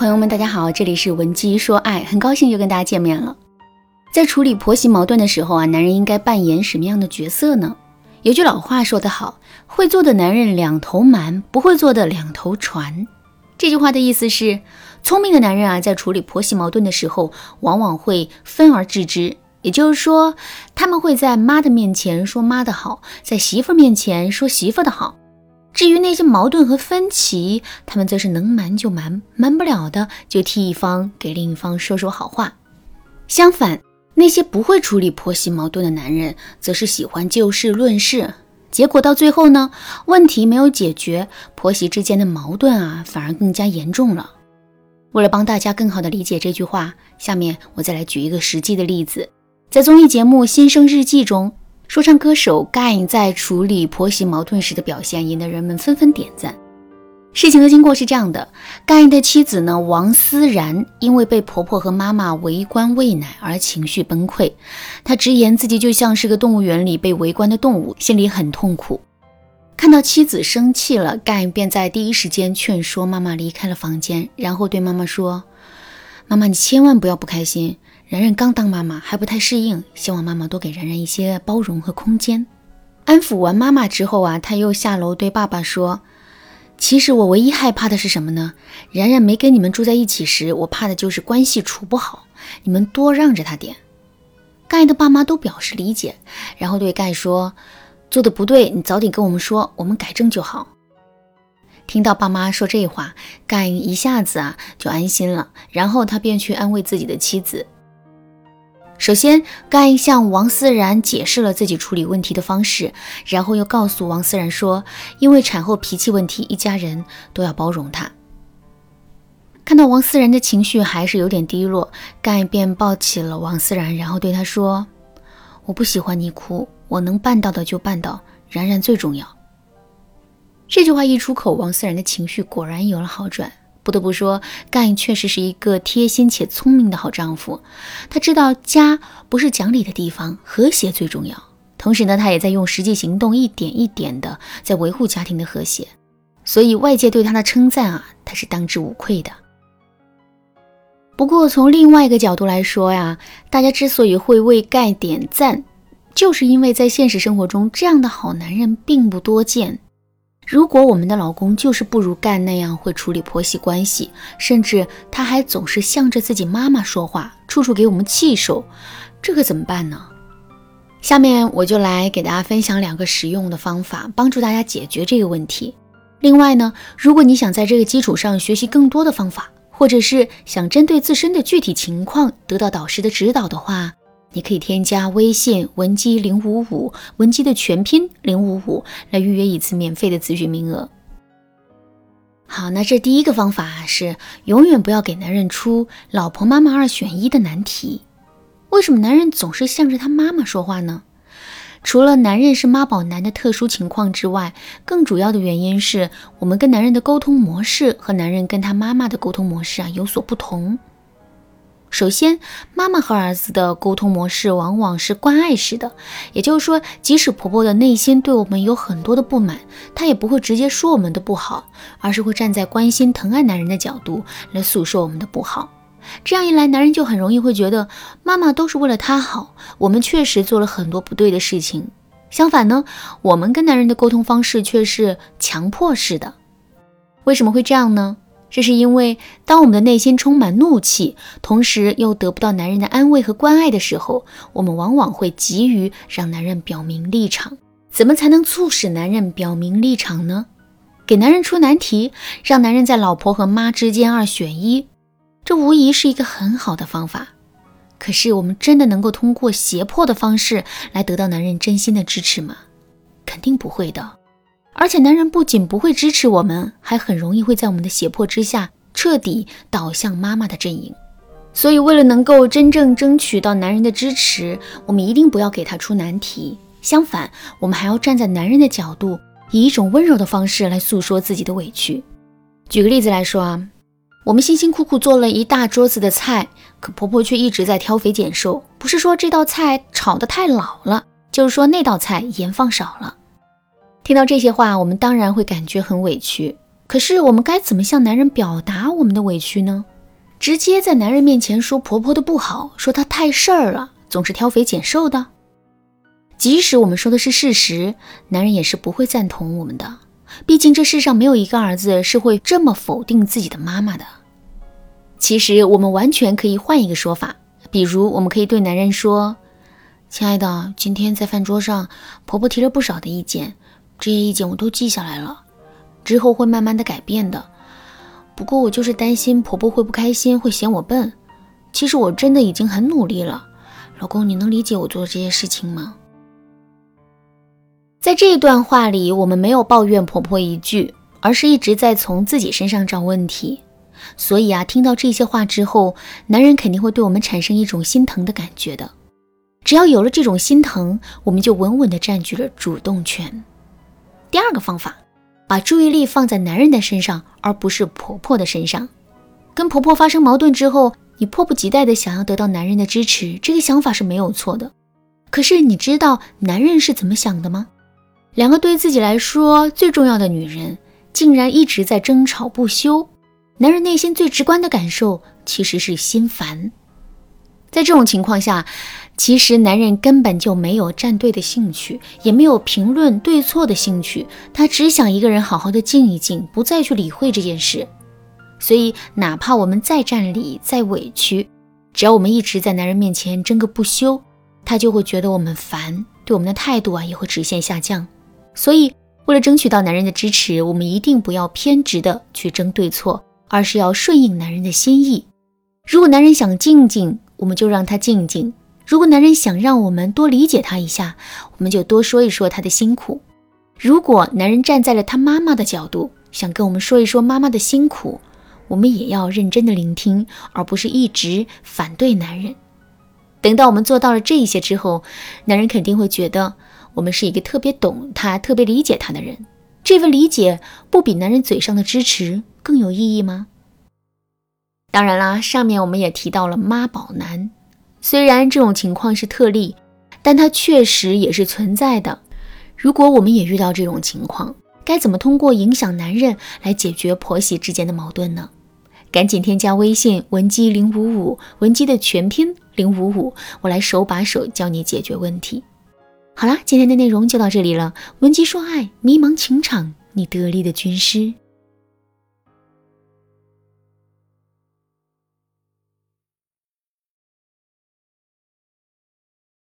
朋友们，大家好，这里是文姬说爱，很高兴又跟大家见面了。在处理婆媳矛盾的时候啊，男人应该扮演什么样的角色呢？有句老话说得好，会做的男人两头瞒，不会做的两头传。这句话的意思是，聪明的男人啊，在处理婆媳矛盾的时候，往往会分而治之，也就是说，他们会在妈的面前说妈的好，在媳妇面前说媳妇的好。至于那些矛盾和分歧，他们则是能瞒就瞒，瞒不了的就替一方给另一方说说好话。相反，那些不会处理婆媳矛盾的男人，则是喜欢就事论事，结果到最后呢，问题没有解决，婆媳之间的矛盾啊，反而更加严重了。为了帮大家更好的理解这句话，下面我再来举一个实际的例子，在综艺节目《新生日记》中。说唱歌手盖在处理婆媳矛盾时的表现，引得人们纷纷点赞。事情的经过是这样的：盖的妻子呢，王思然，因为被婆婆和妈妈围观喂奶而情绪崩溃。她直言自己就像是个动物园里被围观的动物，心里很痛苦。看到妻子生气了，盖便在第一时间劝说妈妈离开了房间，然后对妈妈说：“妈妈，你千万不要不开心。”然然刚当妈妈还不太适应，希望妈妈多给然然一些包容和空间。安抚完妈妈之后啊，他又下楼对爸爸说：“其实我唯一害怕的是什么呢？然然没跟你们住在一起时，我怕的就是关系处不好。你们多让着他点。”盖的爸妈都表示理解，然后对盖说：“做的不对，你早点跟我们说，我们改正就好。”听到爸妈说这话，盖一下子啊就安心了，然后他便去安慰自己的妻子。首先，盖向王思然解释了自己处理问题的方式，然后又告诉王思然说，因为产后脾气问题，一家人都要包容她。看到王思然的情绪还是有点低落，盖便抱起了王思然，然后对他说：“我不喜欢你哭，我能办到的就办到，然然最重要。”这句话一出口，王思然的情绪果然有了好转。不得不说，盖确实是一个贴心且聪明的好丈夫。他知道家不是讲理的地方，和谐最重要。同时呢，他也在用实际行动一点一点的在维护家庭的和谐。所以外界对他的称赞啊，他是当之无愧的。不过从另外一个角度来说呀，大家之所以会为盖点赞，就是因为在现实生活中，这样的好男人并不多见。如果我们的老公就是不如干那样会处理婆媳关系，甚至他还总是向着自己妈妈说话，处处给我们气受，这可怎么办呢？下面我就来给大家分享两个实用的方法，帮助大家解决这个问题。另外呢，如果你想在这个基础上学习更多的方法，或者是想针对自身的具体情况得到导师的指导的话，你可以添加微信文姬零五五，文姬的全拼零五五，来预约一次免费的咨询名额。好，那这第一个方法是永远不要给男人出老婆妈妈二选一的难题。为什么男人总是向着他妈妈说话呢？除了男人是妈宝男的特殊情况之外，更主要的原因是我们跟男人的沟通模式和男人跟他妈妈的沟通模式啊有所不同。首先，妈妈和儿子的沟通模式往往是关爱式的，也就是说，即使婆婆的内心对我们有很多的不满，她也不会直接说我们的不好，而是会站在关心疼爱男人的角度来诉说我们的不好。这样一来，男人就很容易会觉得妈妈都是为了他好，我们确实做了很多不对的事情。相反呢，我们跟男人的沟通方式却是强迫式的。为什么会这样呢？这是因为，当我们的内心充满怒气，同时又得不到男人的安慰和关爱的时候，我们往往会急于让男人表明立场。怎么才能促使男人表明立场呢？给男人出难题，让男人在老婆和妈之间二选一，这无疑是一个很好的方法。可是，我们真的能够通过胁迫的方式来得到男人真心的支持吗？肯定不会的。而且，男人不仅不会支持我们，还很容易会在我们的胁迫之下彻底倒向妈妈的阵营。所以，为了能够真正争取到男人的支持，我们一定不要给他出难题。相反，我们还要站在男人的角度，以一种温柔的方式来诉说自己的委屈。举个例子来说啊，我们辛辛苦苦做了一大桌子的菜，可婆婆却一直在挑肥拣瘦。不是说这道菜炒得太老了，就是说那道菜盐放少了。听到这些话，我们当然会感觉很委屈。可是我们该怎么向男人表达我们的委屈呢？直接在男人面前说婆婆的不好，说她太事儿了，总是挑肥拣瘦的。即使我们说的是事实，男人也是不会赞同我们的。毕竟这世上没有一个儿子是会这么否定自己的妈妈的。其实我们完全可以换一个说法，比如我们可以对男人说：“亲爱的，今天在饭桌上，婆婆提了不少的意见，这些意见我都记下来了。”之后会慢慢的改变的，不过我就是担心婆婆会不开心，会嫌我笨。其实我真的已经很努力了，老公，你能理解我做的这些事情吗？在这一段话里，我们没有抱怨婆婆一句，而是一直在从自己身上找问题。所以啊，听到这些话之后，男人肯定会对我们产生一种心疼的感觉的。只要有了这种心疼，我们就稳稳的占据了主动权。第二个方法。把注意力放在男人的身上，而不是婆婆的身上。跟婆婆发生矛盾之后，你迫不及待的想要得到男人的支持，这个想法是没有错的。可是你知道男人是怎么想的吗？两个对自己来说最重要的女人，竟然一直在争吵不休。男人内心最直观的感受其实是心烦。在这种情况下，其实男人根本就没有站队的兴趣，也没有评论对错的兴趣，他只想一个人好好的静一静，不再去理会这件事。所以，哪怕我们再占理、再委屈，只要我们一直在男人面前争个不休，他就会觉得我们烦，对我们的态度啊也会直线下降。所以，为了争取到男人的支持，我们一定不要偏执的去争对错，而是要顺应男人的心意。如果男人想静静，我们就让他静静。如果男人想让我们多理解他一下，我们就多说一说他的辛苦。如果男人站在了他妈妈的角度，想跟我们说一说妈妈的辛苦，我们也要认真的聆听，而不是一直反对男人。等到我们做到了这一些之后，男人肯定会觉得我们是一个特别懂他、特别理解他的人。这份理解不比男人嘴上的支持更有意义吗？当然啦，上面我们也提到了妈宝男。虽然这种情况是特例，但它确实也是存在的。如果我们也遇到这种情况，该怎么通过影响男人来解决婆媳之间的矛盾呢？赶紧添加微信文姬零五五，文姬的全拼零五五，我来手把手教你解决问题。好啦，今天的内容就到这里了。文姬说爱，迷茫情场，你得力的军师。